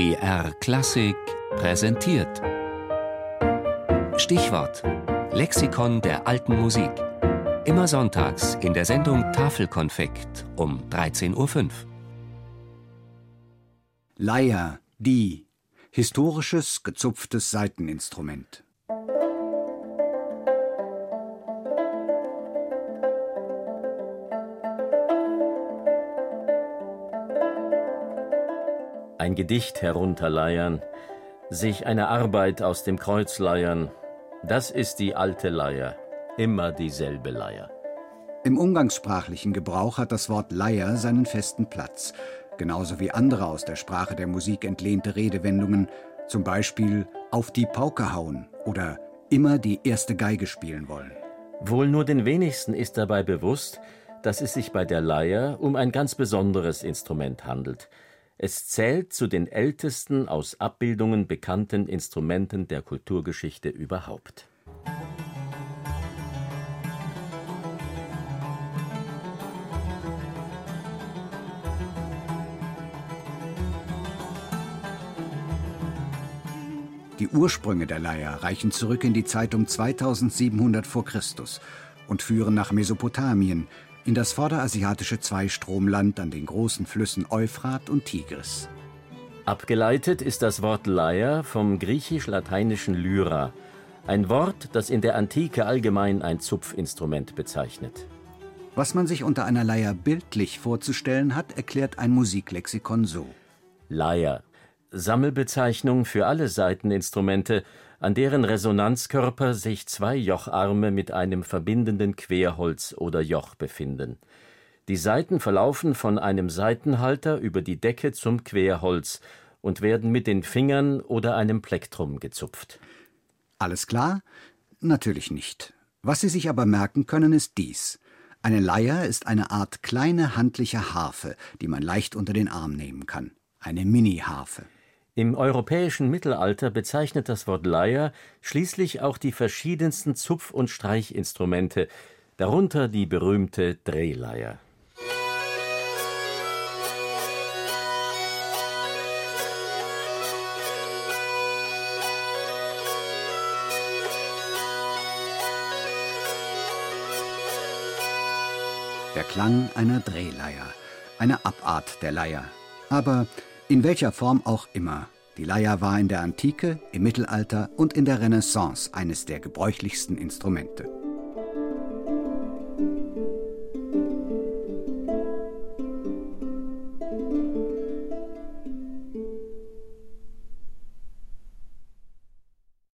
BR Klassik präsentiert. Stichwort: Lexikon der alten Musik. Immer sonntags in der Sendung Tafelkonfekt um 13.05 Uhr. Leier, die. Historisches, gezupftes Saiteninstrument. Ein Gedicht herunterleiern, sich eine Arbeit aus dem Kreuz leiern, das ist die alte Leier, immer dieselbe Leier. Im umgangssprachlichen Gebrauch hat das Wort Leier seinen festen Platz, genauso wie andere aus der Sprache der Musik entlehnte Redewendungen, zum Beispiel auf die Pauke hauen oder immer die erste Geige spielen wollen. Wohl nur den wenigsten ist dabei bewusst, dass es sich bei der Leier um ein ganz besonderes Instrument handelt, es zählt zu den ältesten aus Abbildungen bekannten Instrumenten der Kulturgeschichte überhaupt. Die Ursprünge der Leier reichen zurück in die Zeit um 2700 v. Chr. und führen nach Mesopotamien, in das vorderasiatische Zweistromland an den großen Flüssen Euphrat und Tigris. Abgeleitet ist das Wort Leier vom griechisch-lateinischen Lyra, ein Wort, das in der Antike allgemein ein Zupfinstrument bezeichnet. Was man sich unter einer Leier bildlich vorzustellen hat, erklärt ein Musiklexikon so. Leier, Sammelbezeichnung für alle Saiteninstrumente, an deren Resonanzkörper sich zwei Jocharme mit einem verbindenden Querholz oder Joch befinden. Die Saiten verlaufen von einem Saitenhalter über die Decke zum Querholz und werden mit den Fingern oder einem Plektrum gezupft. Alles klar? Natürlich nicht. Was Sie sich aber merken können, ist dies. Eine Leier ist eine Art kleine handliche Harfe, die man leicht unter den Arm nehmen kann. Eine Mini-Harfe. Im europäischen Mittelalter bezeichnet das Wort Leier schließlich auch die verschiedensten Zupf- und Streichinstrumente, darunter die berühmte Drehleier. Der Klang einer Drehleier, eine Abart der Leier. Aber in welcher Form auch immer. Die Leier war in der Antike, im Mittelalter und in der Renaissance eines der gebräuchlichsten Instrumente.